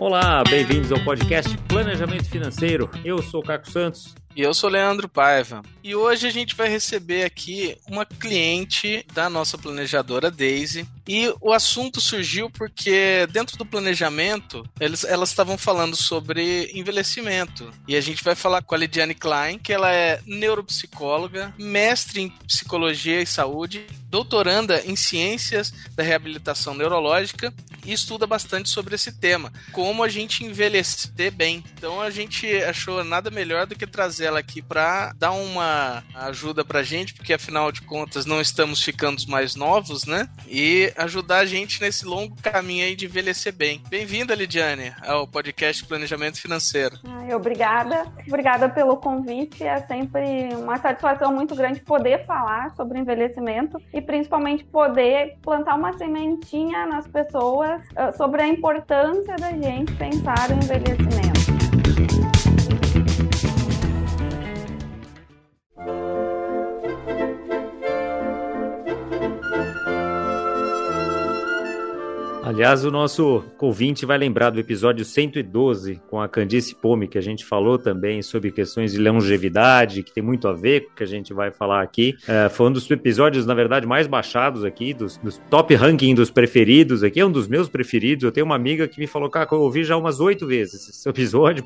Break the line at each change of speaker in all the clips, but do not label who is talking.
Olá, bem-vindos ao podcast Planejamento Financeiro. Eu sou o Caco Santos.
E eu sou Leandro Paiva. E hoje a gente vai receber aqui uma cliente da nossa planejadora Daisy. E o assunto surgiu porque dentro do planejamento eles, elas estavam falando sobre envelhecimento. E a gente vai falar com a Lidiane Klein, que ela é neuropsicóloga, mestre em psicologia e saúde, doutoranda em ciências da reabilitação neurológica e estuda bastante sobre esse tema, como a gente envelhecer bem. Então a gente achou nada melhor do que trazer ela aqui para dar uma ajuda pra gente, porque afinal de contas não estamos ficando mais novos, né? E ajudar a gente nesse longo caminho aí de envelhecer bem. Bem-vinda, Lidiane, ao podcast Planejamento Financeiro.
Ai, obrigada. Obrigada pelo convite. É sempre uma satisfação muito grande poder falar sobre envelhecimento e principalmente poder plantar uma sementinha nas pessoas uh, sobre a importância da gente pensar no envelhecimento.
Aliás, o nosso ouvinte vai lembrar do episódio 112 com a Candice Pome, que a gente falou também sobre questões de longevidade, que tem muito a ver com o que a gente vai falar aqui. É, foi um dos episódios, na verdade, mais baixados aqui, dos, dos, top ranking dos preferidos aqui, é um dos meus preferidos. Eu tenho uma amiga que me falou, cara, eu ouvi já umas oito vezes esse episódio,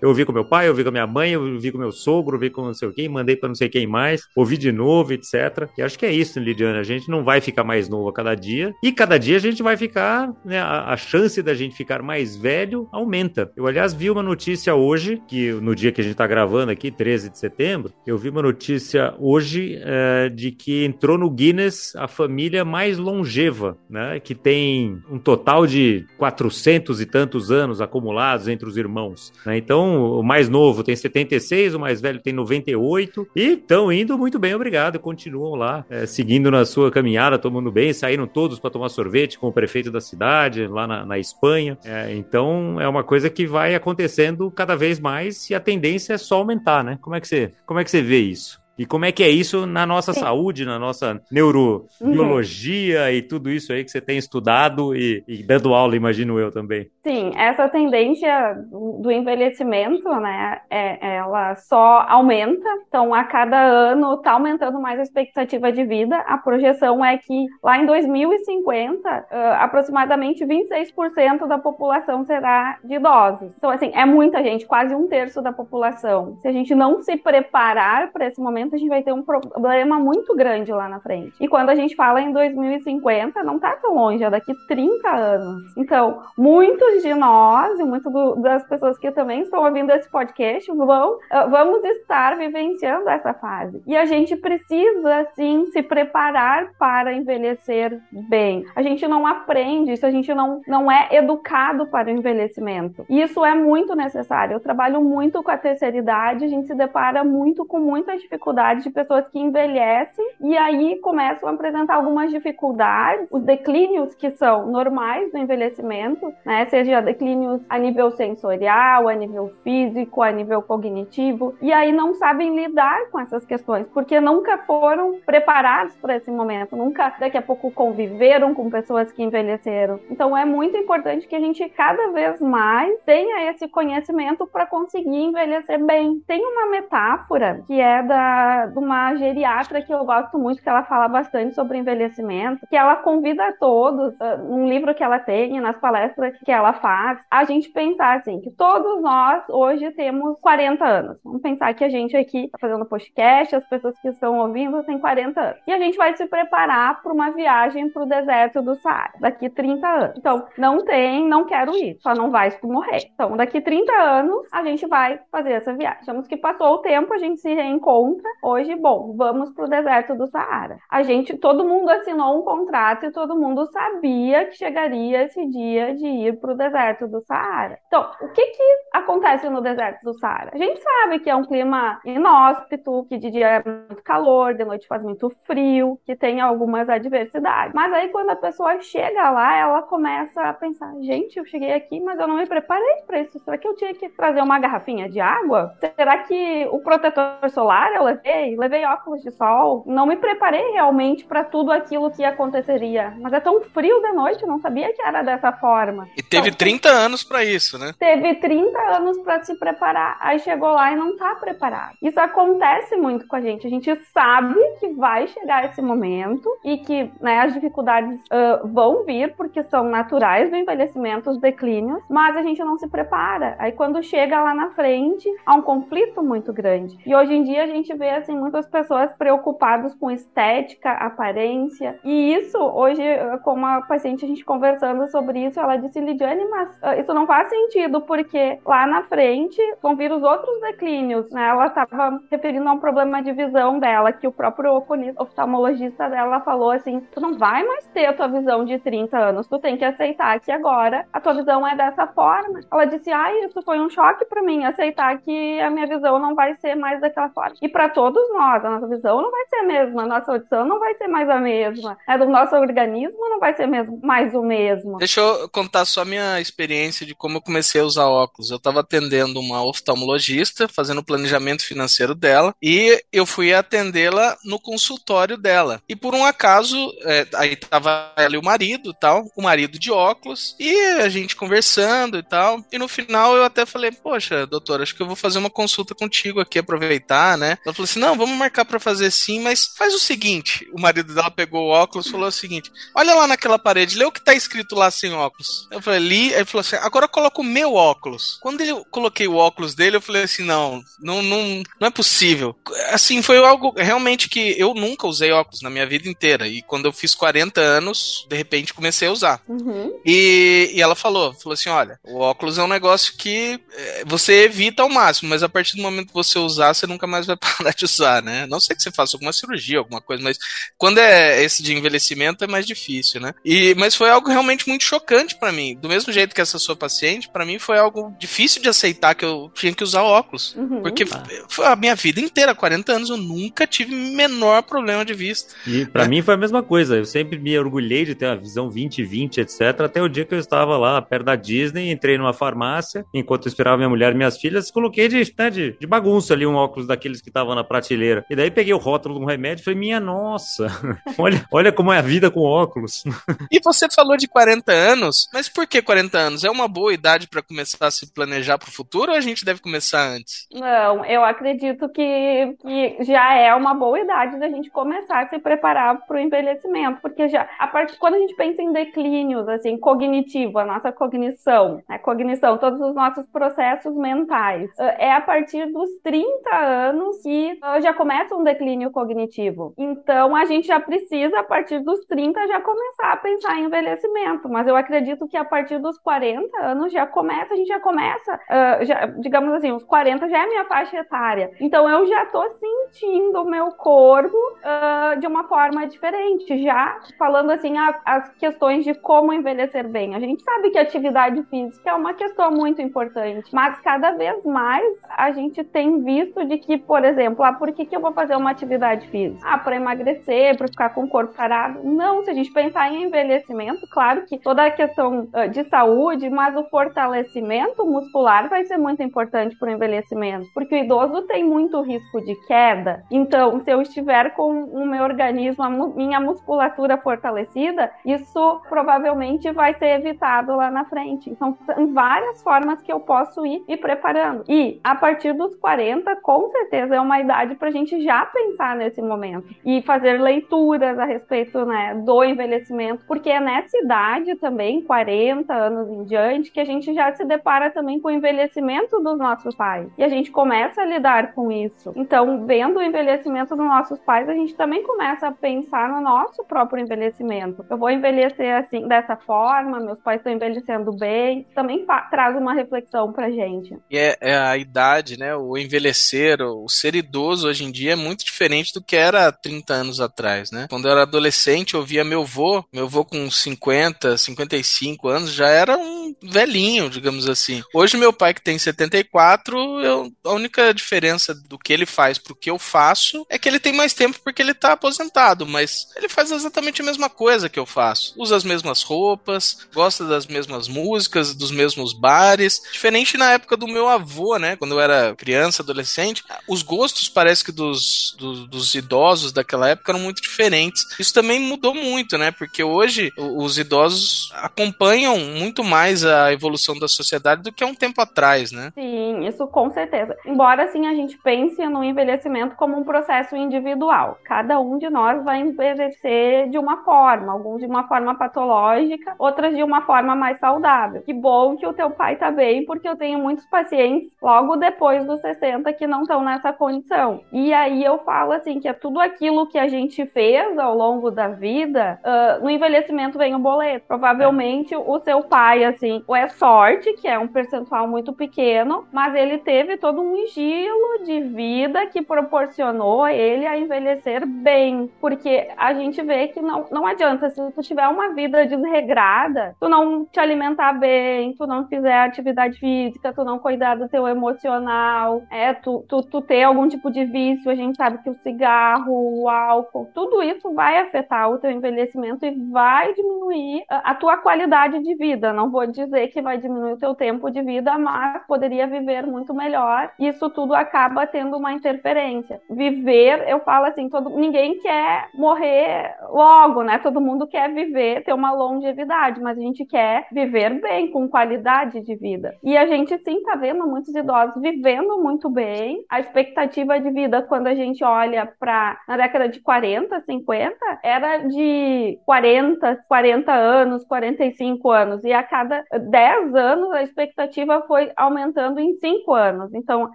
eu ouvi com meu pai, eu ouvi com minha mãe, eu ouvi com meu sogro, eu ouvi com não sei quem, mandei para não sei quem mais, ouvi de novo, etc. E acho que é isso, Lidiana, a gente não vai ficar mais novo a cada dia, e cada dia a gente vai ficar né, a, a, chance da gente ficar mais velho aumenta. Eu, aliás, vi uma notícia hoje, que no dia que a gente está gravando aqui, 13 de setembro, eu vi uma notícia hoje é, de que entrou no Guinness a família mais longeva, né, que tem um total de 400 e tantos anos acumulados entre os irmãos. Né? Então, o mais novo tem 76, o mais velho tem 98, e estão indo muito bem, obrigado. Continuam lá, é, seguindo na sua caminhada, tomando bem, saíram todos para tomar sorvete com o prefeito da cidade lá na, na Espanha. É, então é uma coisa que vai acontecendo cada vez mais e a tendência é só aumentar, né? Como é que você, como é que você vê isso? E como é que é isso na nossa Sim. saúde, na nossa neurobiologia uhum. e tudo isso aí que você tem estudado e, e, dando aula, imagino eu também.
Sim, essa tendência do envelhecimento, né, é, ela só aumenta. Então, a cada ano está aumentando mais a expectativa de vida. A projeção é que lá em 2050, uh, aproximadamente 26% da população será de idosos. Então, assim, é muita gente, quase um terço da população. Se a gente não se preparar para esse momento, a gente vai ter um problema muito grande lá na frente. E quando a gente fala em 2050, não tá tão longe, é daqui 30 anos. Então, muitos de nós e muitas das pessoas que também estão ouvindo esse podcast vão, ah, vamos estar vivenciando essa fase. E a gente precisa, sim, se preparar para envelhecer bem. A gente não aprende isso, a gente não, não é educado para o envelhecimento. E isso é muito necessário. Eu trabalho muito com a terceira idade, a gente se depara muito com muitas dificuldades de pessoas que envelhecem e aí começam a apresentar algumas dificuldades, os declínios que são normais do envelhecimento, né? Seja declínios a nível sensorial, a nível físico, a nível cognitivo, e aí não sabem lidar com essas questões, porque nunca foram preparados para esse momento, nunca daqui a pouco conviveram com pessoas que envelheceram. Então é muito importante que a gente cada vez mais tenha esse conhecimento para conseguir envelhecer bem. Tem uma metáfora que é da de uma geriatra que eu gosto muito, que ela fala bastante sobre envelhecimento, que ela convida todos, uh, num livro que ela tem, nas palestras que ela faz, a gente pensar assim, que todos nós hoje temos 40 anos. Vamos pensar que a gente aqui está fazendo podcast, as pessoas que estão ouvindo têm 40 anos. E a gente vai se preparar para uma viagem para o deserto do Saara, daqui 30 anos. Então, não tem, não quero ir, só não vai se tu morrer. Então, daqui 30 anos, a gente vai fazer essa viagem. Achamos que passou o tempo, a gente se reencontra Hoje, bom, vamos para o deserto do Saara. A gente, todo mundo assinou um contrato e todo mundo sabia que chegaria esse dia de ir para o deserto do Saara. Então, o que que acontece no deserto do Saara? A gente sabe que é um clima inóspito, que de dia é muito calor, de noite faz muito frio, que tem algumas adversidades. Mas aí quando a pessoa chega lá, ela começa a pensar: gente, eu cheguei aqui, mas eu não me preparei para isso. Será que eu tinha que trazer uma garrafinha de água? Será que o protetor solar levei, levei óculos de sol, não me preparei realmente para tudo aquilo que aconteceria. Mas é tão frio de noite, eu não sabia que era dessa forma.
E teve então, 30 anos para isso, né?
Teve 30 anos para se preparar. Aí chegou lá e não tá preparado. Isso acontece muito com a gente. A gente sabe que vai chegar esse momento e que né, as dificuldades uh, vão vir porque são naturais do envelhecimento, os declínios, mas a gente não se prepara. Aí quando chega lá na frente, há um conflito muito grande. E hoje em dia a gente vê assim muitas pessoas preocupadas com estética, aparência. E isso hoje, com uma paciente a gente conversando sobre isso, ela disse Lidiane, mas uh, isso não faz sentido porque lá na frente vão vir os outros declínios, né? Ela estava referindo a um problema de visão dela que o próprio oftalmologista dela falou assim: "Tu não vai mais ter a tua visão de 30 anos, tu tem que aceitar que agora a tua visão é dessa forma". Ela disse: "Ai, isso foi um choque para mim aceitar que a minha visão não vai ser mais daquela forma". E para todos nós, a nossa visão não vai ser a mesma, a nossa audição não vai ser mais a mesma, a do nosso organismo não vai ser mesmo, mais o mesmo.
Deixa eu contar só a minha experiência de como eu comecei a usar óculos. Eu estava atendendo uma oftalmologista, fazendo o planejamento financeiro dela, e eu fui atendê-la no consultório dela. E por um acaso, é, aí tava ela e o marido tal, o marido de óculos, e a gente conversando e tal. E no final eu até falei, poxa, doutora, acho que eu vou fazer uma consulta contigo aqui, aproveitar, né? Ela falou assim: não, vamos marcar para fazer sim, mas faz o seguinte. O marido dela pegou o óculos e falou o seguinte: olha lá naquela parede, lê o que tá escrito lá sem óculos. Eu falei, li, aí ele falou assim: agora coloca o meu óculos. Quando ele, eu coloquei o óculos dele, eu falei assim: não, não, não, não é possível. Assim, foi algo realmente que eu nunca usei óculos na minha vida inteira. E quando eu fiz 40 anos, de repente comecei a usar. Uhum. E, e ela falou: falou assim: olha, o óculos é um negócio que é, você evita ao máximo, mas a partir do momento que você usar, você nunca mais vai parar de usar, né? Não sei que você faça alguma cirurgia, alguma coisa, mas quando é esse de envelhecimento é mais difícil, né? E, mas foi algo realmente muito chocante para mim. Do mesmo jeito que essa sua paciente, para mim foi algo difícil de aceitar que eu tinha que usar óculos. Uhum. Porque ah. a minha vida inteira, 40 anos, eu nunca tive menor problema de vista.
E para né? mim foi a mesma coisa. Eu sempre me orgulhei de ter uma visão 20-20, etc. Até o dia que eu estava lá perto da Disney, entrei numa farmácia, enquanto eu esperava minha mulher e minhas filhas, coloquei de, né, de, de bagunça ali um óculos daqueles que estavam na prateleira. E daí peguei o rótulo de um remédio e falei, minha nossa, olha, olha como é a vida com óculos.
e você falou de 40 anos, mas por que 40 anos? É uma boa idade para começar a se planejar para o futuro ou a gente deve começar antes?
Não, eu acredito que, que já é uma boa idade da gente começar a se preparar para o envelhecimento, porque já a partir quando a gente pensa em declínios, assim, cognitivo, a nossa cognição, a né, cognição, todos os nossos processos mentais, é a partir dos 30 anos que já começa um declínio cognitivo. Então a gente já precisa, a partir dos 30, já começar a pensar em envelhecimento. Mas eu acredito que a partir dos 40 anos já começa, a gente já começa, uh, já, digamos assim, os 40 já é minha faixa etária. Então eu já tô sentindo o meu corpo uh, de uma forma diferente. Já falando assim, a, as questões de como envelhecer bem. A gente sabe que atividade física é uma questão muito importante, mas cada vez mais a gente tem visto de que, por exemplo, ah, por que, que eu vou fazer uma atividade física? Ah, para emagrecer, para ficar com o corpo parado. Não, se a gente pensar em envelhecimento, claro que toda a questão uh, de saúde, mas o fortalecimento muscular vai ser muito importante para o envelhecimento, porque o idoso tem muito risco de queda. Então, se eu estiver com o meu organismo, a minha musculatura fortalecida, isso provavelmente vai ser evitado lá na frente. Então, são várias formas que eu posso ir me preparando. E a partir dos 40, com certeza é uma idade para a gente já pensar nesse momento e fazer leituras a respeito né, do envelhecimento, porque é nessa idade também, 40 anos em diante, que a gente já se depara também com o envelhecimento dos nossos pais. E a gente começa a lidar com isso. Então, vendo o envelhecimento dos nossos pais, a gente também começa a pensar no nosso próprio envelhecimento. Eu vou envelhecer assim, dessa forma, meus pais estão envelhecendo bem. Também traz uma reflexão pra gente.
E é, é a idade, né? O envelhecer, o ser idoso hoje em dia é muito diferente do que era 30 anos atrás, né? Quando eu era adolescente, eu via meu avô, meu avô com 50, 55 anos, já era um velhinho, digamos assim. Hoje, meu pai, que tem 74, eu, a única diferença do que ele faz pro que eu faço é que ele tem mais tempo porque ele tá aposentado, mas ele faz exatamente a mesma coisa que eu faço. Usa as mesmas roupas, gosta das mesmas músicas, dos mesmos bares. Diferente na época do meu avô, né? Quando eu era criança, adolescente, os gostos parece que dos, dos, dos, idosos daquela época eram muito diferentes. Isso também mudou muito, né? Porque hoje os idosos acompanham muito mais a evolução da sociedade do que há um tempo atrás, né?
Sim, isso com certeza. Embora assim a gente pense no envelhecimento como um processo individual. Cada um de nós vai envelhecer de uma forma, alguns de uma forma patológica, outras de uma forma mais saudável. Que bom que o teu pai tá bem, porque eu tenho muitos pacientes logo depois dos 60 que não estão nessa condição. E aí eu falo assim que é tudo aquilo que a gente fez ao longo da vida, uh, no envelhecimento vem o boleto. Provavelmente o seu pai, assim, ou é sorte, que é um percentual muito pequeno, mas ele teve todo um estilo de vida que proporcionou ele a envelhecer bem. Porque a gente vê que não, não adianta, se tu tiver uma vida desregrada, tu não te alimentar bem, tu não fizer atividade física, tu não cuidar do teu emocional, é, tu, tu, tu ter algum tipo de vício, a gente sabe que o cigarro, o álcool, tudo isso vai afetar o teu envelhecimento e vai diminuir a, a tua qualidade de vida. Não vou dizer que vai diminuir o teu tempo de vida, mas poderia viver muito melhor. Isso tudo acaba tendo uma interferência. Viver, eu falo assim, todo, ninguém quer morrer logo, né? Todo mundo quer viver, ter uma longevidade, mas a gente quer viver bem, com qualidade de vida. E a gente sim tá vendo muitos idosos vivendo muito bem. A expectativa de vida, quando a gente olha para na década de 40, 50, era de 40, 40 anos, 45 anos. E a cada 10 anos a expectativa foi aumentando em 5 anos. Então,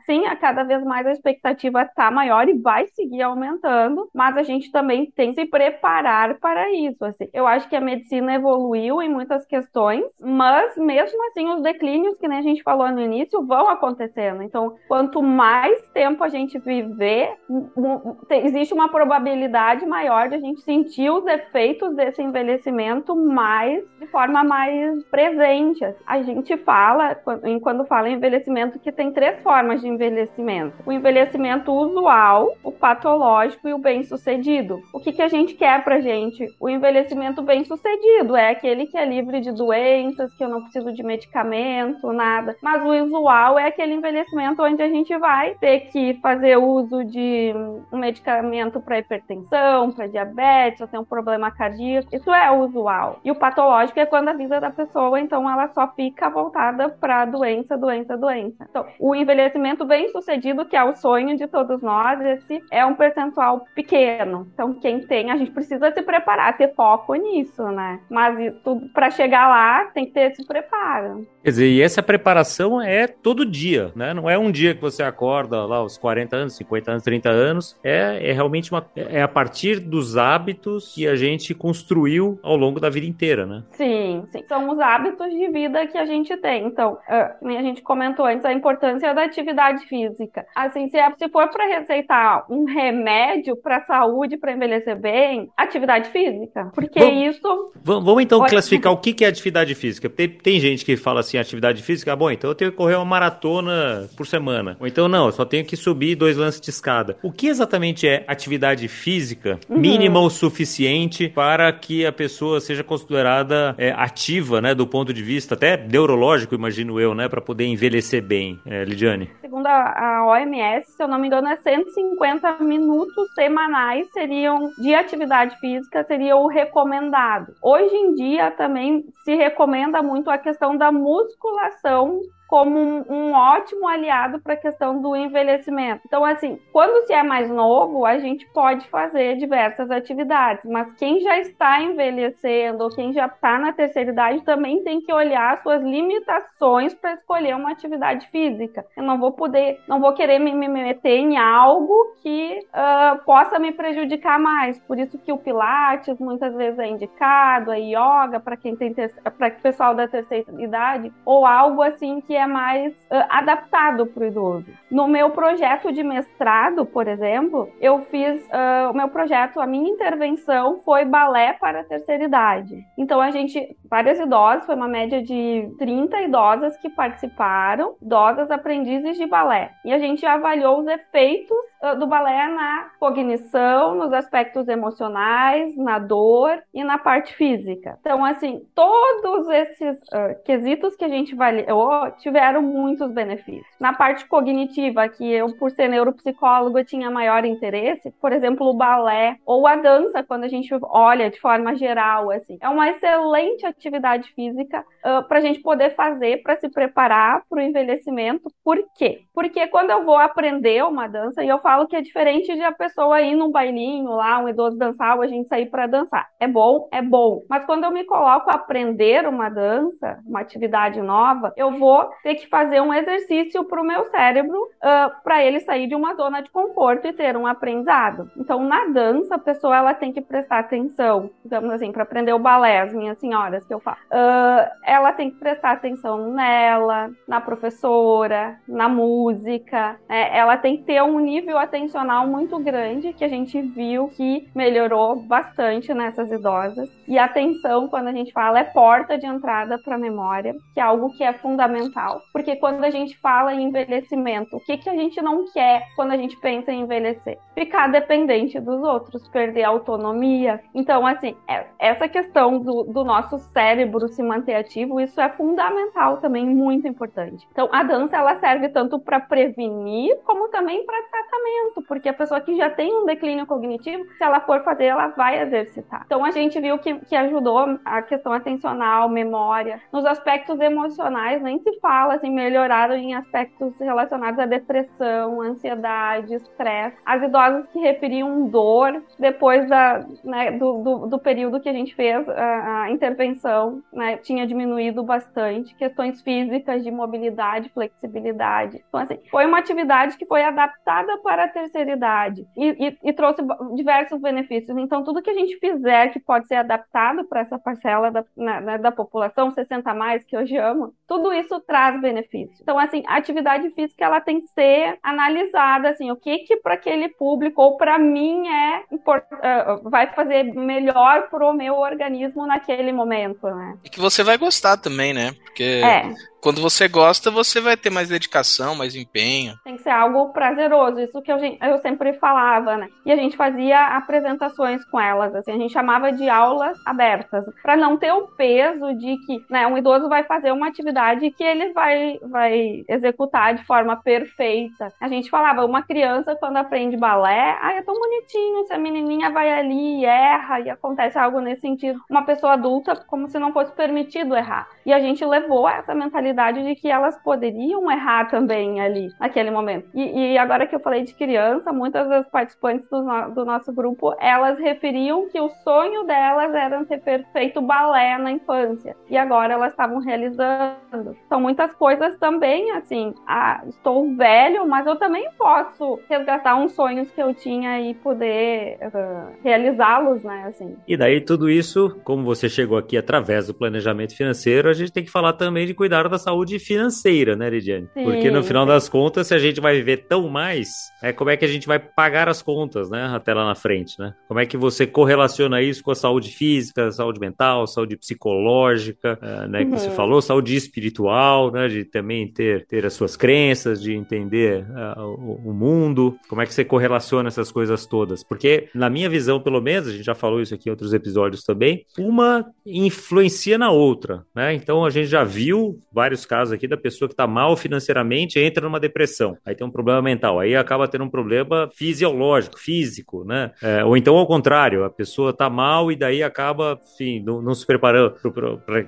sim, a cada vez mais a expectativa está maior e vai seguir aumentando, mas a gente também tem que se preparar para isso. Assim. Eu acho que a medicina evoluiu em muitas questões, mas mesmo assim os declínios, que nem a gente falou no início, vão acontecendo. Então, quanto mais tempo a gente viver, existe uma probabilidade maior de a gente sentir os efeitos desse envelhecimento mais de forma mais presente. A gente fala, quando fala em envelhecimento, que tem três formas de envelhecimento: o envelhecimento usual, o patológico e o bem-sucedido. O que, que a gente quer pra gente? O envelhecimento bem-sucedido é aquele que é livre de doenças, que eu não preciso de medicamento, nada. Mas o usual é aquele envelhecimento onde a gente vai ter que fazer uso de um medicamento para hipertensão, para diabetes, ou tem um problema cardíaco. Isso é usual. E o patológico é quando a vida da pessoa, então, ela só fica voltada para doença, doença, doença. Então, o envelhecimento bem sucedido, que é o sonho de todos nós, esse é um percentual pequeno. Então, quem tem, a gente precisa se preparar, ter foco nisso, né? Mas para chegar lá, tem que ter esse preparo.
Quer dizer, e essa preparação é todo dia, né? Não é um dia que você acorda lá aos 40 anos, 50 anos, 30 anos. É, é realmente uma. É a partir dos hábitos que a gente construiu ao longo da vida inteira, né?
Sim, sim. São os hábitos de vida que a gente tem. Então, uh, a gente comentou antes a importância da atividade física. Assim, se, é, se for para receitar um remédio para saúde, para envelhecer bem, atividade física. Porque Bom, isso.
Vamos então classificar o que é atividade física. Tem, tem gente que fala assim assim, atividade física, ah, bom, então eu tenho que correr uma maratona por semana. Ou então, não, eu só tenho que subir dois lances de escada. O que exatamente é atividade física uhum. mínima o suficiente para que a pessoa seja considerada é, ativa, né, do ponto de vista até neurológico, imagino eu, né, para poder envelhecer bem, é, Lidiane?
Segundo a OMS, se eu não me engano, é 150 minutos semanais seriam de atividade física, seria o recomendado. Hoje em dia também se recomenda muito a questão da musculação como um, um ótimo aliado para a questão do envelhecimento. Então, assim, quando se é mais novo, a gente pode fazer diversas atividades, mas quem já está envelhecendo ou quem já está na terceira idade também tem que olhar suas limitações para escolher uma atividade física. Eu não vou poder, não vou querer me, me meter em algo que uh, possa me prejudicar mais. Por isso que o Pilates muitas vezes é indicado, a yoga para quem tem para o pessoal da terceira idade, ou algo assim que é é mais uh, adaptado para o idoso. No meu projeto de mestrado, por exemplo, eu fiz uh, o meu projeto, a minha intervenção foi balé para a terceira idade. Então a gente, várias idosas, foi uma média de 30 idosas que participaram, idosas aprendizes de balé. E a gente avaliou os efeitos do balé na cognição, nos aspectos emocionais, na dor e na parte física. Então, assim, todos esses uh, quesitos que a gente avaliou tiveram muitos benefícios. Na parte cognitiva, que eu, por ser neuropsicólogo, tinha maior interesse, por exemplo, o balé ou a dança, quando a gente olha de forma geral, assim, é uma excelente atividade física uh, para a gente poder fazer para se preparar para o envelhecimento. Por quê? Porque quando eu vou aprender uma dança, e eu falo que é diferente de a pessoa ir num bailinho lá, um idoso dançar, ou a gente sair para dançar. É bom, é bom. Mas quando eu me coloco a aprender uma dança, uma atividade nova, eu vou ter que fazer um exercício para o meu cérebro uh, para ele sair de uma zona de conforto e ter um aprendizado. Então, na dança, a pessoa ela tem que prestar atenção, digamos assim, para aprender o balé, as minhas senhoras que eu falo. Uh, ela tem que prestar atenção nela, na professora, na música. Né? Ela tem que ter um nível atencional muito grande que a gente viu que melhorou bastante nessas idosas. E atenção, quando a gente fala, é porta de entrada para a memória, que é algo que é fundamental. Porque quando a gente fala em envelhecimento, o que, que a gente não quer quando a gente pensa em envelhecer? Ficar dependente dos outros, perder a autonomia. Então, assim, é, essa questão do, do nosso cérebro se manter ativo, isso é fundamental também, muito importante. Então, a dança ela serve tanto para prevenir como também para tratamento, porque a pessoa que já tem um declínio cognitivo, se ela for fazer, ela vai exercitar. Então, a gente viu que, que ajudou a questão atencional, memória, nos aspectos emocionais, nem se fala, assim, melhoraram em aspectos relacionados à depressão, ansiedade, estresse. As idosas que referiam dor depois da, né, do, do, do, período que a gente fez a, a intervenção, né, tinha diminuído bastante. Questões físicas de mobilidade, flexibilidade. Então, assim, foi uma atividade que foi adaptada para a terceira idade e, e, e trouxe diversos benefícios. Então, tudo que a gente fizer que pode ser adaptado para essa parcela da, na, né, da população, 60 a mais, que hoje amo, tudo isso traz benefício. Então, assim, a atividade física ela tem que ser analisada, assim, o que que para aquele público ou para mim é uh, vai fazer melhor para o meu organismo naquele momento, né?
E que você vai gostar também, né? Porque é quando você gosta, você vai ter mais dedicação, mais empenho.
Tem que ser algo prazeroso, isso que eu, eu sempre falava, né? E a gente fazia apresentações com elas, assim, a gente chamava de aulas abertas, para não ter o peso de que, né, um idoso vai fazer uma atividade que ele vai, vai executar de forma perfeita. A gente falava, uma criança quando aprende balé, ai, é tão bonitinho, se a menininha vai ali e erra e acontece algo nesse sentido. Uma pessoa adulta, como se não fosse permitido errar. E a gente levou essa mentalidade de que elas poderiam errar também ali, naquele momento. E, e agora que eu falei de criança, muitas das participantes do, no, do, nosso grupo, elas referiam que o sonho delas era ter feito balé na infância. E agora elas estavam realizando. São muitas coisas também, assim, ah, estou velho, mas eu também posso resgatar uns sonhos que eu tinha e poder uh, realizá-los, né, assim.
E daí tudo isso, como você chegou aqui através do planejamento financeiro, a gente tem que falar também de cuidar da saúde financeira, né, Lidiane? Sim, Porque no final das contas, se a gente vai viver tão mais, é como é que a gente vai pagar as contas, né, até lá na frente, né? Como é que você correlaciona isso com a saúde física, saúde mental, saúde psicológica, uh, né, que uhum. você falou, saúde espiritual, né, de também ter, ter as suas crenças, de entender uh, o, o mundo, como é que você correlaciona essas coisas todas? Porque, na minha visão, pelo menos, a gente já falou isso aqui em outros episódios também, uma influencia na outra, né? Então, a gente já viu vários vários casos aqui da pessoa que está mal financeiramente entra numa depressão. Aí tem um problema mental. Aí acaba tendo um problema fisiológico, físico, né? É, ou então ao contrário, a pessoa está mal e daí acaba, enfim, não, não se preparando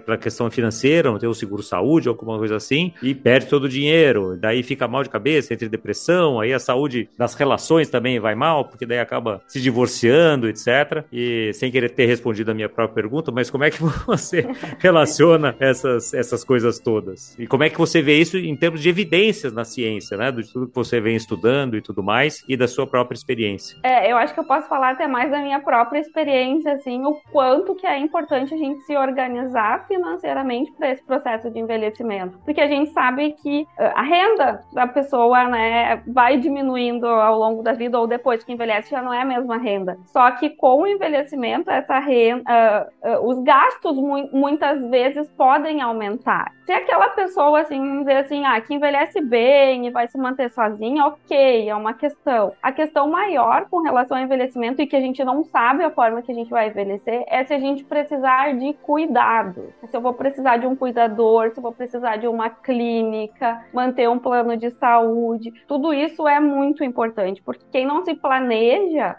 para a questão financeira, não tem o seguro saúde ou alguma coisa assim, e perde todo o dinheiro. Daí fica mal de cabeça, entra em depressão. Aí a saúde das relações também vai mal, porque daí acaba se divorciando, etc. E sem querer ter respondido a minha própria pergunta, mas como é que você relaciona essas, essas coisas todas? E como é que você vê isso em termos de evidências na ciência, né? De tudo que você vem estudando e tudo mais, e da sua própria experiência.
É, eu acho que eu posso falar até mais da minha própria experiência, assim, o quanto que é importante a gente se organizar financeiramente para esse processo de envelhecimento. Porque a gente sabe que ah, a renda da pessoa, né, vai diminuindo ao longo da vida ou depois que envelhece já não é a mesma renda. Só que com o envelhecimento, essa renda, uh, uh, os gastos mu muitas vezes podem aumentar. Se aquela aquela pessoa, assim, dizer assim, ah, que envelhece bem e vai se manter sozinha, ok, é uma questão. A questão maior com relação ao envelhecimento e que a gente não sabe a forma que a gente vai envelhecer é se a gente precisar de cuidado. Se eu vou precisar de um cuidador, se eu vou precisar de uma clínica, manter um plano de saúde. Tudo isso é muito importante, porque quem não se planeja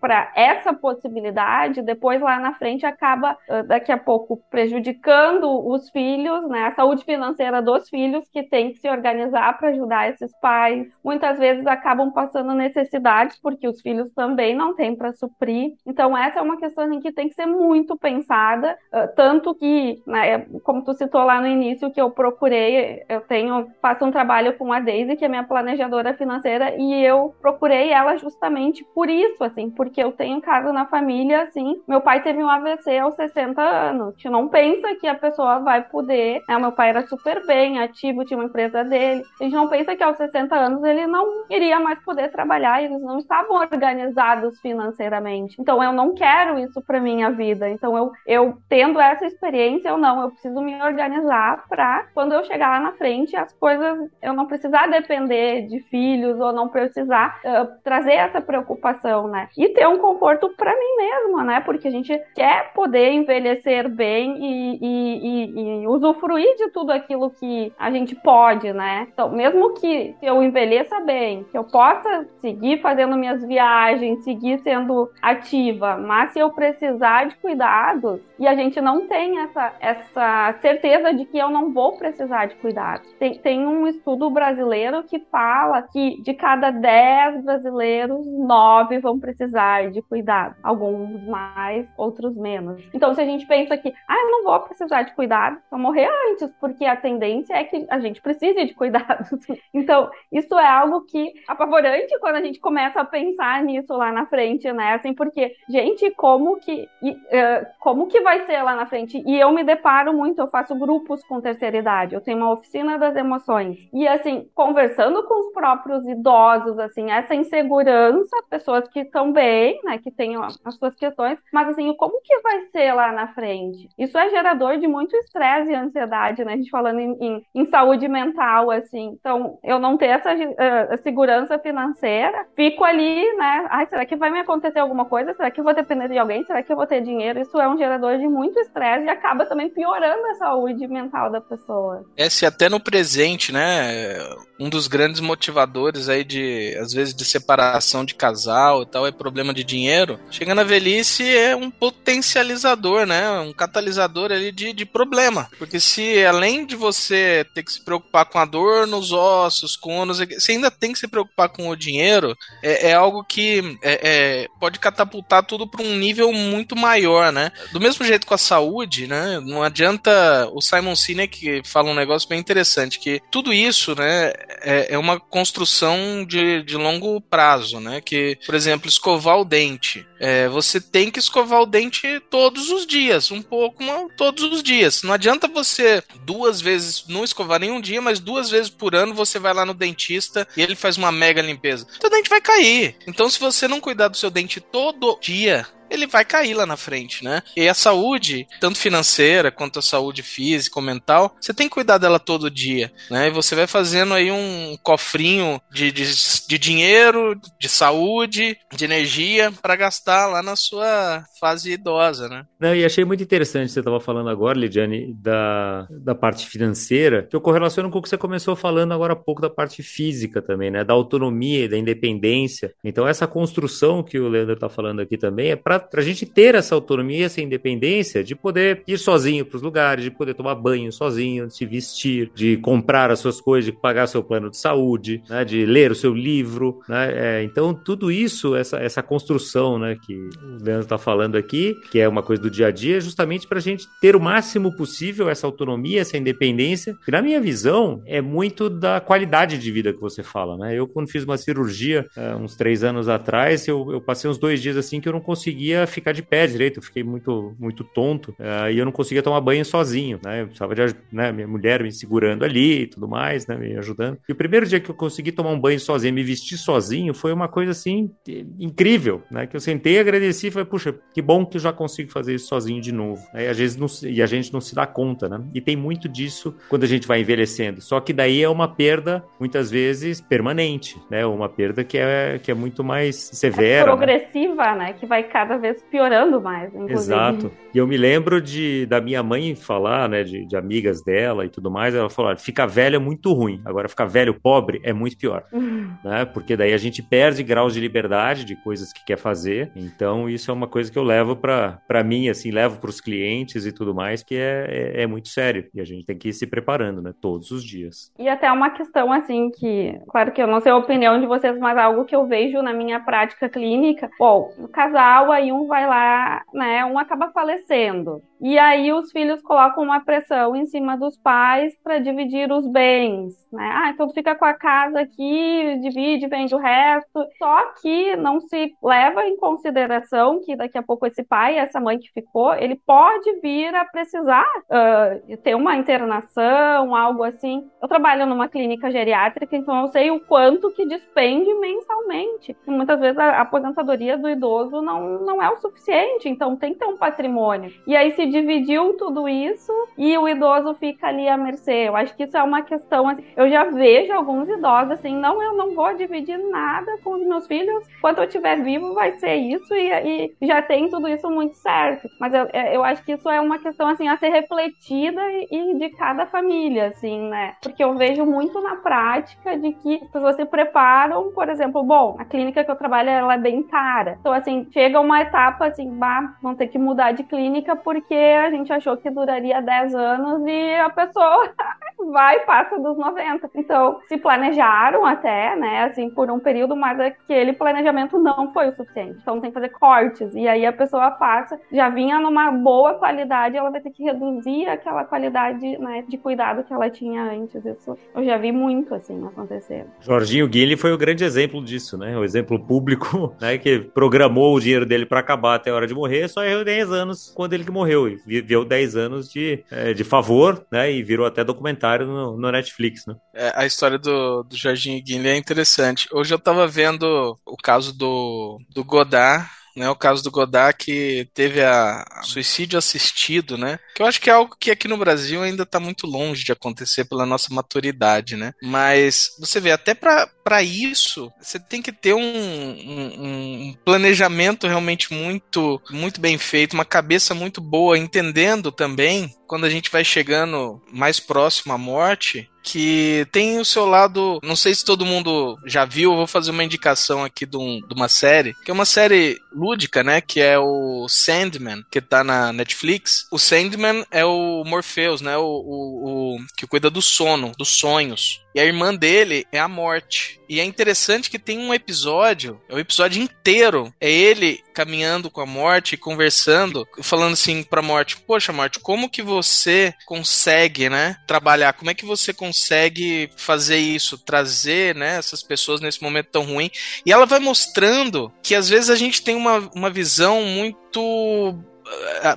para essa possibilidade, depois lá na frente acaba daqui a pouco prejudicando os filhos, né? A saúde financeira dos filhos que tem que se organizar para ajudar esses pais. Muitas vezes acabam passando necessidades porque os filhos também não têm para suprir. Então essa é uma questão assim, que tem que ser muito pensada, tanto que, né, como tu citou lá no início, que eu procurei, eu tenho, faço um trabalho com a Daisy, que é minha planejadora financeira, e eu procurei ela justamente por isso, assim, porque eu tenho caso na família, assim, meu pai teve um AVC aos 60 anos. A gente não pensa que a pessoa vai poder, né, meu pai era super bem, ativo, tinha uma empresa dele. A gente não pensa que aos 60 anos ele não iria mais poder trabalhar, eles não estavam organizados financeiramente. Então eu não quero isso para minha vida. Então eu, eu tendo essa experiência, eu não, eu preciso me organizar para quando eu chegar lá na frente, as coisas eu não precisar depender de filhos ou não precisar uh, trazer essa preocupação, né? E ter um conforto para mim mesma, né? Porque a gente quer poder envelhecer bem e, e, e, e usufruir de tudo aquilo que a gente pode, né? Então, mesmo que eu envelheça bem, que eu possa seguir fazendo minhas viagens, seguir sendo ativa, mas se eu precisar de cuidados e a gente não tem essa, essa certeza de que eu não vou precisar de cuidados. Tem, tem um estudo brasileiro que fala que de cada 10 brasileiros, 9 vão precisar de cuidado. Alguns mais, outros menos. Então, se a gente pensa que, ah, eu não vou precisar de cuidado, vou morrer antes, porque a tendência é que a gente precise de cuidados. Então, isso é algo que apavorante quando a gente começa a pensar nisso lá na frente, né? Assim, porque, gente, como que, uh, como que vai ser lá na frente? E eu me deparo muito, eu faço grupos com terceira idade, eu tenho uma oficina das emoções. E, assim, conversando com os próprios idosos, assim, essa insegurança, pessoas que estão bem, né, que têm as suas questões, mas, assim, como que vai ser lá na frente? Isso é gerador de muito estresse e ansiedade, né? A gente falando em, em, em saúde mental, assim. Então, eu não ter essa uh, segurança financeira, fico ali, né? Ai, será que vai me acontecer alguma coisa? Será que eu vou depender de alguém? Será que eu vou ter dinheiro? Isso é um gerador de muito estresse e acaba também piorando a saúde mental da pessoa.
É, se até no presente, né? Um dos grandes motivadores aí de, às vezes, de separação de casal e tal, é problema de dinheiro. Chega na velhice é um potencializador, né? Um catalisador ali de, de problema. Porque se além de você ter que se preocupar com a dor nos ossos, com nos, você ainda tem que se preocupar com o dinheiro, é, é algo que é, é, pode catapultar tudo para um nível muito maior, né? Do mesmo jeito com a saúde, né? Não adianta o Simon Sinek fala um negócio bem interessante, que tudo isso, né, é, é uma construção de, de longo prazo, né? Que, por exemplo, escovar o dente. É, você tem que escovar o dente todos os dias, um pouco todos os dias. Não adianta você duas vezes, não escovar nenhum dia, mas duas vezes por ano você vai lá no dentista e ele faz uma mega limpeza. Seu dente vai cair. Então, se você não cuidar do seu dente todo dia, ele vai cair lá na frente, né? E a saúde, tanto financeira quanto a saúde física ou mental, você tem que cuidar dela todo dia, né? E você vai fazendo aí um cofrinho de, de, de dinheiro, de saúde, de energia para gastar lá na sua fase idosa, né?
Não, e achei muito interessante você estava falando agora, Lidiane, da, da parte financeira, que eu correlaciono com o que você começou falando agora há pouco da parte física também, né? Da autonomia e da independência. Então, essa construção que o Leandro está falando aqui também é para para a gente ter essa autonomia, essa independência de poder ir sozinho para os lugares, de poder tomar banho sozinho, de se vestir, de comprar as suas coisas, de pagar seu plano de saúde, né, de ler o seu livro. Né, é, então, tudo isso, essa, essa construção né, que o Leandro está falando aqui, que é uma coisa do dia a dia, é justamente para a gente ter o máximo possível essa autonomia, essa independência, que na minha visão é muito da qualidade de vida que você fala. Né? Eu, quando fiz uma cirurgia, uh, uns três anos atrás, eu, eu passei uns dois dias assim que eu não conseguia conseguia ficar de pé direito, eu fiquei muito, muito tonto, uh, e eu não conseguia tomar banho sozinho, né? Eu precisava de né, minha mulher me segurando ali e tudo mais, né? Me ajudando. E o primeiro dia que eu consegui tomar um banho sozinho, me vestir sozinho, foi uma coisa assim incrível, né? Que eu sentei, agradeci e falei, puxa, que bom que eu já consigo fazer isso sozinho de novo. Aí, às vezes não, e a gente não se dá conta, né? E tem muito disso quando a gente vai envelhecendo. Só que daí é uma perda, muitas vezes, permanente, né? Uma perda que é, que é muito mais severa.
É progressiva, né? né? Que vai cada vez piorando mais, inclusive.
Exato. E eu me lembro de da minha mãe falar, né? De, de amigas dela e tudo mais. Ela falou: ficar velho é muito ruim. Agora, ficar velho pobre é muito pior. Uhum. Né? Porque daí a gente perde graus de liberdade de coisas que quer fazer. Então, isso é uma coisa que eu levo para mim, assim, levo para os clientes e tudo mais, que é, é, é muito sério. E a gente tem que ir se preparando, né? Todos os dias.
E até uma questão, assim, que, claro que eu não sei a opinião de vocês, mas algo que eu vejo na minha prática clínica. Bom, o casal, aí um vai lá, né? Um acaba falecendo. E aí os filhos colocam uma pressão em cima dos pais para dividir os bens, né? Ah, então fica com a casa aqui, divide, vende o resto. Só que não se leva em consideração que daqui a pouco esse pai, essa mãe que ficou, ele pode vir a precisar uh, ter uma internação, algo assim. Eu trabalho numa clínica geriátrica, então eu sei o quanto que despende mensalmente. E muitas vezes a aposentadoria do idoso não, não é o suficiente, então tem que ter um patrimônio. E aí se dividiu tudo isso e o idoso fica ali à mercê. Eu acho que isso é uma questão. Assim, eu já vejo alguns idosos assim, não, eu não vou dividir nada com os meus filhos. Quando eu estiver vivo, vai ser isso e, e já tem tudo isso muito certo. Mas eu, é, eu acho que isso é uma questão assim a ser refletida e, e de cada família, assim, né? Porque eu vejo muito na prática de que as pessoas se preparam, por exemplo, bom, a clínica que eu trabalho ela é bem cara. Então, assim, chega uma etapa assim, bah, vão ter que mudar de clínica porque a gente achou que duraria 10 anos e a pessoa vai e passa dos 90. Então, se planejaram até, né, assim, por um período, mas aquele planejamento não foi o suficiente. Então, tem que fazer cortes. E aí a pessoa passa, já vinha numa boa qualidade, ela vai ter que reduzir aquela qualidade, né, de cuidado que ela tinha antes. Isso eu já vi muito, assim, acontecer.
Jorginho Guilherme foi o grande exemplo disso, né? O exemplo público, né, que programou o dinheiro dele para acabar até a hora de morrer, só errou 10 anos quando ele que morreu viveu 10 anos de, é, de favor, né? E virou até documentário no, no Netflix, né?
É, a história do, do Jorginho Guinle é interessante. Hoje eu tava vendo o caso do, do Godard, né, o caso do Godard que teve a, suicídio assistido, né? Que eu acho que é algo que aqui no Brasil ainda está muito longe de acontecer pela nossa maturidade, né? Mas você vê, até para isso, você tem que ter um, um, um, planejamento realmente muito, muito bem feito, uma cabeça muito boa, entendendo também quando a gente vai chegando mais próximo à morte, que tem o seu lado. Não sei se todo mundo já viu, eu vou fazer uma indicação aqui de, um, de, uma série, que é uma série lúdica, né? Que é o Sandman, que tá na Netflix. O Sandman é o Morpheus, né? O, o, o que cuida do sono, dos sonhos. E a irmã dele é a morte. E é interessante que tem um episódio, é um episódio inteiro, é ele caminhando com a morte, conversando, falando assim pra morte: Poxa, morte, como que você consegue, né, trabalhar? Como é que você consegue fazer isso, trazer, né, essas pessoas nesse momento tão ruim? E ela vai mostrando que às vezes a gente tem uma, uma visão muito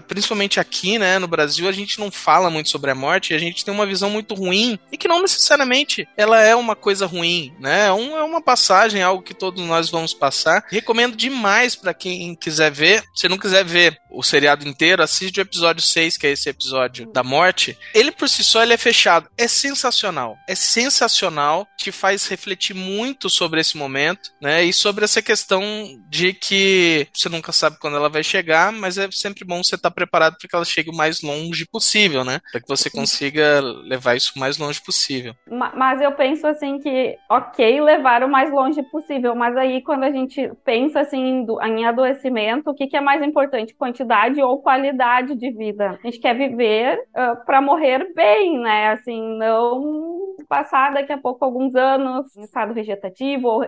principalmente aqui, né, no Brasil, a gente não fala muito sobre a morte, a gente tem uma visão muito ruim e que não necessariamente ela é uma coisa ruim, né? É, um, é uma passagem, algo que todos nós vamos passar. Recomendo demais para quem quiser ver. Se não quiser ver o seriado inteiro, assiste o episódio 6, que é esse episódio da morte. Ele por si só ele é fechado. É sensacional. É sensacional, te faz refletir muito sobre esse momento, né? E sobre essa questão de que você nunca sabe quando ela vai chegar, mas é sempre sempre bom você estar tá preparado para que ela chegue o mais longe possível, né? Para que você consiga levar isso o mais longe possível.
Mas eu penso assim que, ok, levar o mais longe possível, mas aí quando a gente pensa assim em adoecimento, o que, que é mais importante, quantidade ou qualidade de vida? A gente quer viver uh, para morrer bem, né? Assim, não passar daqui a pouco alguns anos em estado vegetativo ou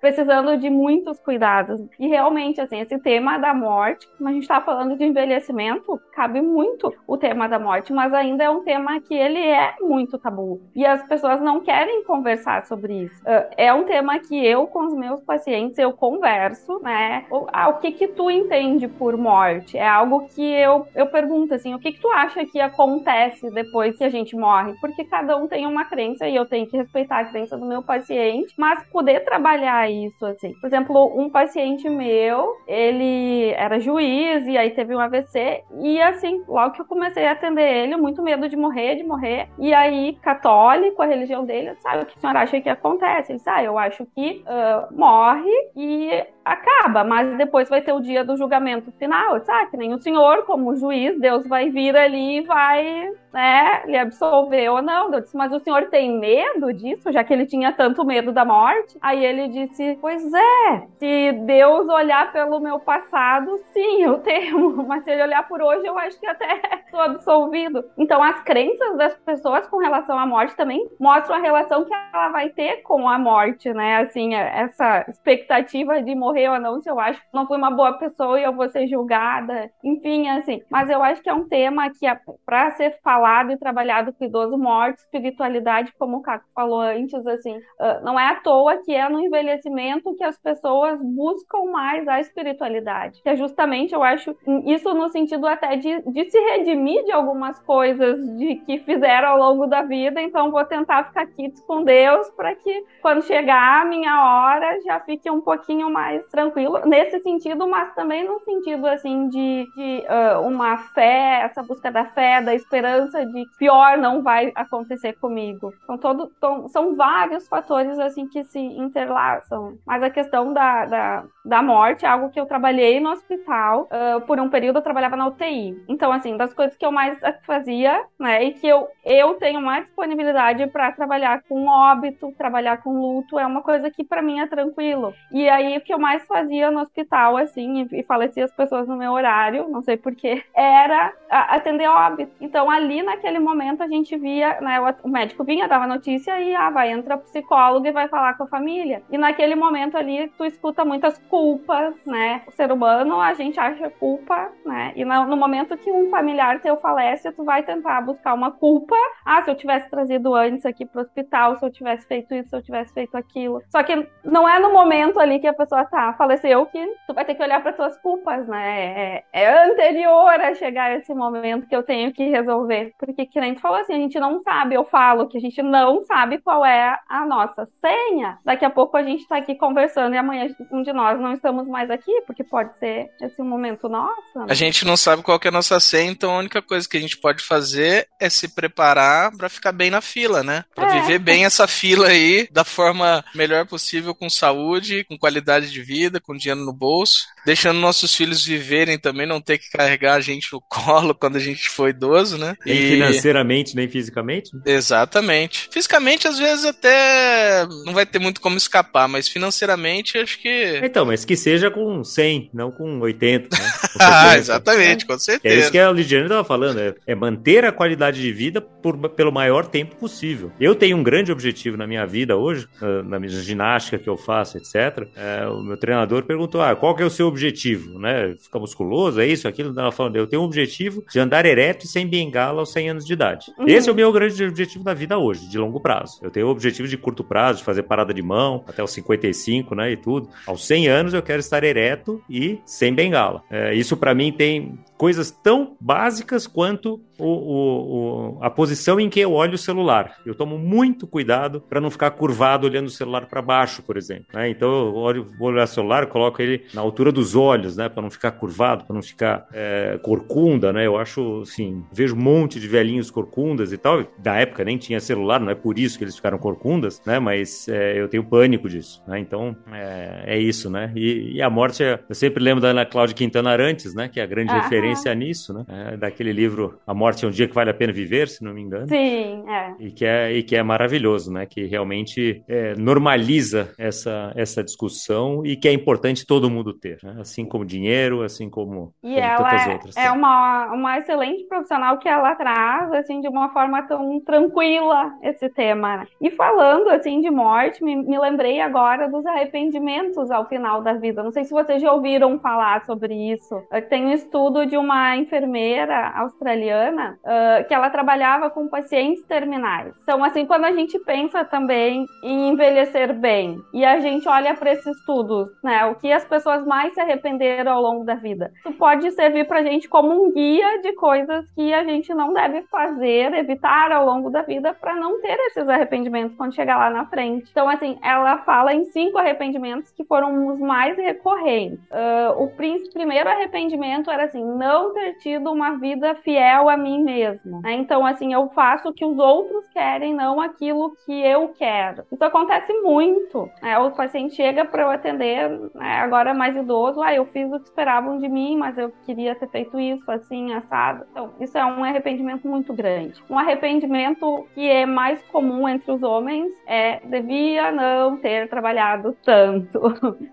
precisando de muitos cuidados. E realmente, assim, esse tema da morte, como a gente está falando falando de envelhecimento, cabe muito o tema da morte, mas ainda é um tema que ele é muito tabu. E as pessoas não querem conversar sobre isso. Uh, é um tema que eu, com os meus pacientes, eu converso, né? O, ah, o que que tu entende por morte? É algo que eu, eu pergunto, assim, o que que tu acha que acontece depois que a gente morre? Porque cada um tem uma crença e eu tenho que respeitar a crença do meu paciente, mas poder trabalhar isso, assim. Por exemplo, um paciente meu, ele era juiz e teve um AVC e, assim, logo que eu comecei a atender ele, muito medo de morrer, de morrer, e aí, católico, a religião dele, sabe o que a senhora acha que acontece? Ele disse, ah, eu acho que uh, morre e acaba, mas depois vai ter o dia do julgamento final, sabe? Que nem o senhor, como juiz, Deus vai vir ali e vai, né, lhe absolver ou não. Eu disse, mas o senhor tem medo disso, já que ele tinha tanto medo da morte? Aí ele disse, pois é, se Deus olhar pelo meu passado, sim, eu temo, mas se ele olhar por hoje, eu acho que até sou absolvido. Então, as crenças das pessoas com relação à morte também mostram a relação que ela vai ter com a morte, né? Assim, essa expectativa de morrer morrer ou não, se eu acho que não fui uma boa pessoa e eu vou ser julgada, enfim, assim. Mas eu acho que é um tema que, é para ser falado e trabalhado com idoso, morte, espiritualidade, como o Caco falou antes, assim, não é à toa que é no envelhecimento que as pessoas buscam mais a espiritualidade. Que é justamente, eu acho, isso no sentido até de, de se redimir de algumas coisas de que fizeram ao longo da vida, então vou tentar ficar aqui com Deus para que quando chegar a minha hora já fique um pouquinho mais tranquilo nesse sentido, mas também no sentido assim de, de uh, uma fé, essa busca da fé, da esperança de pior não vai acontecer comigo. Então, todo, são vários fatores assim que se interlaçam. Mas a questão da, da, da morte é algo que eu trabalhei no hospital. Uh, por um período eu trabalhava na UTI. Então, assim, das coisas que eu mais fazia, né, e que eu, eu tenho mais disponibilidade para trabalhar com óbito, trabalhar com luto, é uma coisa que para mim é tranquilo. E aí o que eu mais fazia no hospital, assim, e falecia as pessoas no meu horário, não sei porquê, era atender óbito. Então, ali naquele momento, a gente via, né, o médico vinha, dava notícia e, ah, vai, entra psicólogo e vai falar com a família. E naquele momento ali, tu escuta muitas culpas, né? O ser humano, a gente acha culpa, né? E no, momento que um familiar teu falece, tu vai tentar buscar uma culpa. Ah, se eu tivesse trazido antes aqui pro hospital, se eu tivesse feito isso, se eu tivesse feito aquilo. Só que não é no momento ali que a pessoa tá, faleceu que tu vai ter que olhar para tuas culpas, né? É, é, anterior a chegar esse momento que eu tenho que resolver. Porque, que nem tu falou assim, a gente não sabe, eu falo que a gente não sabe qual é a nossa senha. Daqui a pouco a gente tá aqui conversando e amanhã um de nós não estamos mais aqui, porque pode ser esse momento nosso. Né?
A gente não sabe qual é a nossa senha, então a única coisa que a gente pode fazer é se preparar para ficar bem na fila, né? Pra é. viver bem essa fila aí da forma melhor possível, com saúde, com qualidade de vida vida, com dinheiro no bolso, deixando nossos filhos viverem também, não ter que carregar a gente no colo quando a gente for idoso, né?
Nem e... financeiramente, nem fisicamente?
Exatamente. Fisicamente, às vezes, até não vai ter muito como escapar, mas financeiramente, acho que.
Então, mas que seja com 100, não com 80, né?
Com ah, exatamente, com certeza.
É isso que a Lidiane estava falando, é, é, manter a qualidade de vida por, pelo maior tempo possível. Eu tenho um grande objetivo na minha vida hoje, na, na minha ginástica que eu faço, etc. É, o meu treinamento treinador perguntou: ah, qual que é o seu objetivo? Né? Ficar musculoso, é isso, aquilo? Ela falando, eu tenho um objetivo de andar ereto e sem bengala aos 100 anos de idade. Uhum. Esse é o meu grande objetivo da vida hoje, de longo prazo. Eu tenho o objetivo de curto prazo, de fazer parada de mão até os 55, né, e tudo. Aos 100 anos eu quero estar ereto e sem bengala. É, isso para mim tem coisas tão básicas quanto o, o, o, a posição em que eu olho o celular. Eu tomo muito cuidado para não ficar curvado olhando o celular para baixo, por exemplo. Né? Então eu olho, vou olhar o celular, coloco ele na altura dos olhos, né, para não ficar curvado, para não ficar é, corcunda, né? Eu acho, assim, vejo um monte de velhinhos corcundas e tal. Da época nem tinha celular, não é por isso que eles ficaram corcundas, né? Mas é, eu tenho pânico disso, né? Então é, é isso, né? E, e, a morte, eu sempre lembro da Ana Cláudia Quintana Arantes, né? Que é a grande referência nisso, né? É, aquele livro A Morte é um Dia que Vale a Pena Viver, se não me engano.
Sim, é.
E que é, e que é maravilhoso, né? Que realmente é, normaliza essa, essa discussão e que é importante todo mundo ter, né? Assim como dinheiro, assim como,
e
como
ela
tantas
é,
outras.
é uma, uma excelente profissional que ela traz, assim, de uma forma tão tranquila esse tema. Né? E falando, assim, de morte, me, me lembrei agora dos arrependimentos ao final da vida. Não sei se vocês já ouviram falar sobre isso. Tem um estudo de uma enfermeira australiana uh, que ela trabalhava com pacientes terminais. Então, assim, quando a gente pensa também em envelhecer bem e a gente olha para esses estudos, né, o que as pessoas mais se arrependeram ao longo da vida, isso pode servir para a gente como um guia de coisas que a gente não deve fazer, evitar ao longo da vida para não ter esses arrependimentos quando chegar lá na frente. Então, assim, ela fala em cinco arrependimentos que foram os mais recorrentes. Uh, o primeiro arrependimento era assim, não ter tido uma vida fiel a mim mesmo. Né? Então, assim, eu faço o que os outros querem, não aquilo que eu quero. Isso acontece muito. Né? O paciente chega para eu atender, né, agora mais idoso, ah, eu fiz o que esperavam de mim, mas eu queria ter feito isso, assim, assado. Então, isso é um arrependimento muito grande. Um arrependimento que é mais comum entre os homens é devia não ter trabalhado tanto.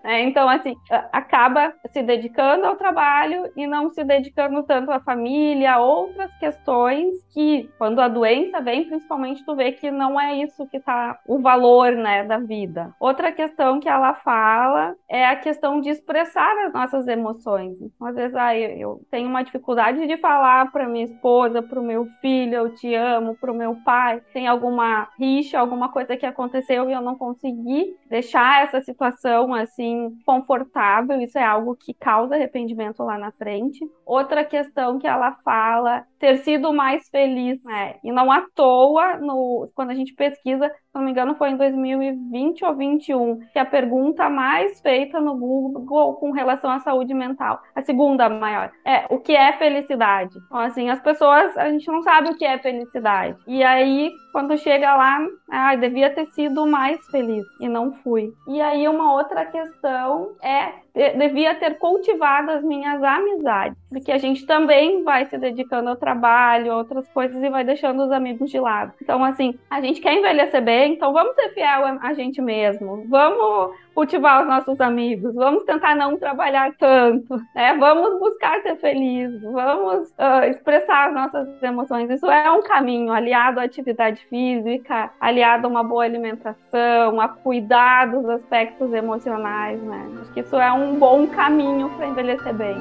Né? Então, assim, acaba se dedicando ao trabalho e não se dedicando tanto à família, outras questões que, quando a doença vem, principalmente tu vê que não é isso que tá o valor, né, da vida. Outra questão que ela fala é a questão de expressar as nossas emoções. Então, às vezes, ah, eu tenho uma dificuldade de falar para minha esposa, para o meu filho, eu te amo, para o meu pai, tem alguma rixa, alguma coisa que aconteceu e eu não consegui deixar essa situação assim confortável, isso é algo que causa arrependimento lá na frente. Outra questão que ela fala, ter sido mais feliz, né? E não à toa, no, quando a gente pesquisa, se não me engano, foi em 2020 ou 2021, que a pergunta mais feita no Google com relação à saúde mental, a segunda maior, é o que é felicidade? Então, assim, as pessoas, a gente não sabe o que é felicidade. E aí, quando chega lá, ah, devia ter sido mais feliz e não fui. E aí, uma outra questão é devia ter cultivado as minhas amizades, porque a gente também vai se dedicando ao trabalho, outras coisas e vai deixando os amigos de lado. Então, assim, a gente quer envelhecer bem, então vamos ser fiel a gente mesmo, vamos cultivar os nossos amigos, vamos tentar não trabalhar tanto, né? Vamos buscar ser feliz, vamos uh, expressar as nossas emoções. Isso é um caminho aliado à atividade física, aliado a uma boa alimentação, a cuidar dos aspectos emocionais, né? Acho que isso é um bom caminho para envelhecer bem.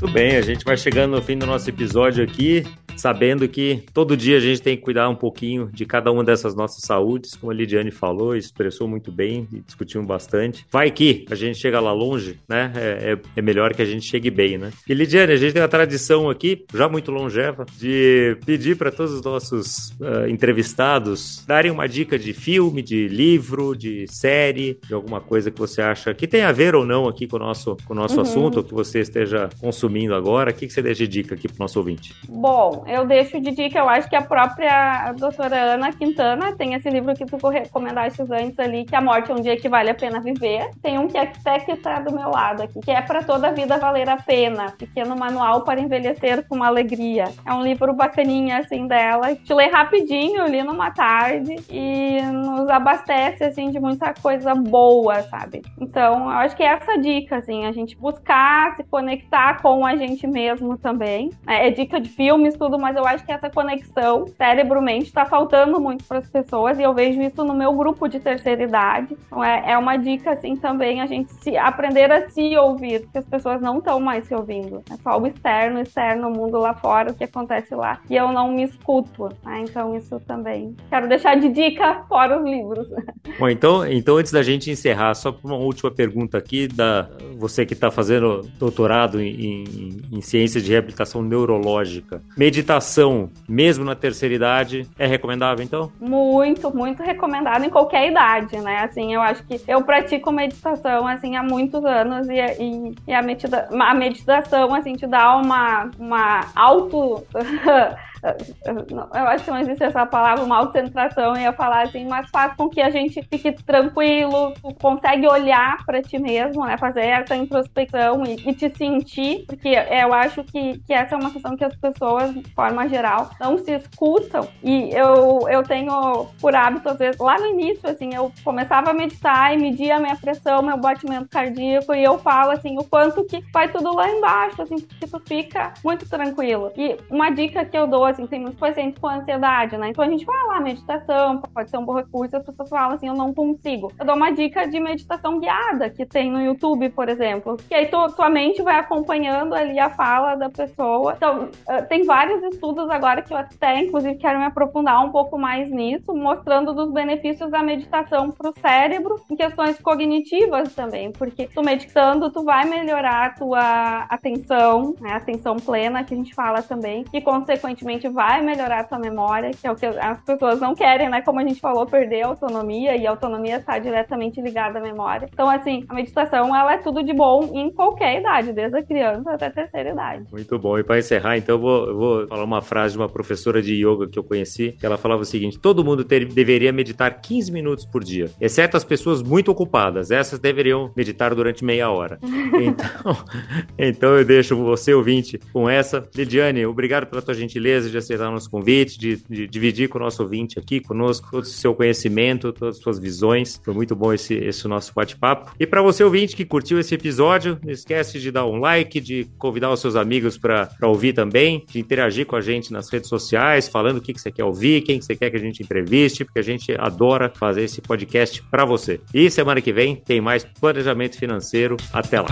Muito bem, a gente vai chegando no fim do nosso episódio aqui sabendo que todo dia a gente tem que cuidar um pouquinho de cada uma dessas nossas saúdes, como a Lidiane falou, expressou muito bem e discutimos bastante. Vai que a gente chega lá longe, né? É, é, é melhor que a gente chegue bem, né? E Lidiane, a gente tem a tradição aqui, já muito longeva, de pedir para todos os nossos uh, entrevistados darem uma dica de filme, de livro, de série, de alguma coisa que você acha que tem a ver ou não aqui com o nosso, com o nosso uhum. assunto, ou que você esteja consumindo agora. O que, que você deixa de dica aqui para o nosso ouvinte?
Bom, eu deixo de dica, eu acho que a própria doutora Ana Quintana tem esse livro que tu recomendaste antes ali, que A Morte é um Dia que Vale a Pena Viver. Tem um que até que tá do meu lado aqui, que é para toda a vida valer a pena. Pequeno manual para envelhecer com alegria. É um livro bacaninha, assim, dela. Te lê rapidinho, li numa tarde e nos abastece, assim, de muita coisa boa, sabe? Então, eu acho que é essa dica, assim, a gente buscar se conectar com a gente mesmo também. É, é dica de filmes, tudo mas eu acho que essa conexão cérebro-mente está faltando muito para as pessoas e eu vejo isso no meu grupo de terceira idade. Então é, é uma dica, assim, também a gente se aprender a se ouvir, porque as pessoas não estão mais se ouvindo. É só o externo, externo, o mundo lá fora, o que acontece lá. E eu não me escuto, né? Então isso também. Quero deixar de dica fora os livros.
Bom, então, então antes da gente encerrar, só uma última pergunta aqui da você que está fazendo doutorado em, em, em ciências de reabilitação neurológica. Meditação meditação, mesmo na terceira idade, é recomendável, então?
Muito, muito recomendado em qualquer idade, né? Assim, eu acho que eu pratico meditação, assim, há muitos anos e, e, e a, medita a meditação, assim, te dá uma, uma auto eu acho que não existe essa palavra, uma autocentração, ia falar assim, mas faz com que a gente fique tranquilo, consegue olhar para ti mesmo, né? Fazer essa introspecção e, e, te sentir, porque eu acho que, que essa é uma questão que as pessoas, de forma geral, não se escutam. E eu, eu tenho por hábito, às vezes, lá no início, assim, eu começava a meditar e media a minha pressão, meu batimento cardíaco, e eu falo assim, o quanto que vai tudo lá embaixo, assim, que tu fica muito tranquilo. E uma dica que eu dou, assim, tem muitos pacientes com ansiedade, né? Então a gente fala, ah, meditação pode ser um bom recurso, as pessoas falam assim, eu não consigo. Eu dou uma dica de meditação guiada que tem no YouTube, por exemplo. Que aí tu, tua mente vai acompanhando ali a fala da pessoa. Então, uh, tem vários estudos agora que eu até, inclusive, quero me aprofundar um pouco mais nisso, mostrando dos benefícios da meditação para o cérebro em questões cognitivas também, porque tu meditando, tu vai melhorar a tua atenção, né, atenção plena, que a gente fala também, e consequentemente vai melhorar a tua memória, que é o que as pessoas não querem, né? Como a gente falou, perder a autonomia, e a autonomia está diretamente ligada à memória. Então, assim, a meditação, ela é tudo de bom em qualquer idade, desde a criança até a terceira idade.
Muito bom. E para encerrar, então, eu vou, eu vou falar uma frase de uma professora de yoga que eu conheci, que ela falava o seguinte: todo mundo ter, deveria meditar 15 minutos por dia, exceto as pessoas muito ocupadas. Essas deveriam meditar durante meia hora. Então, então eu deixo você, ouvinte, com essa. Lidiane, obrigado pela tua de aceitar o nosso convite, de, de dividir com o nosso ouvinte aqui conosco todo o seu conhecimento, todas as suas visões. Foi muito bom esse, esse nosso bate-papo. E para você, ouvinte, que curtiu esse episódio, não esquece de dar um like, de convidar os seus amigos para ouvir também, de interagir com a gente nas redes sociais, falando o que, que você quer ouvir, quem que você quer que a gente entreviste, porque a gente adora fazer esse podcast para você. E semana que vem tem mais planejamento financeiro. Até lá.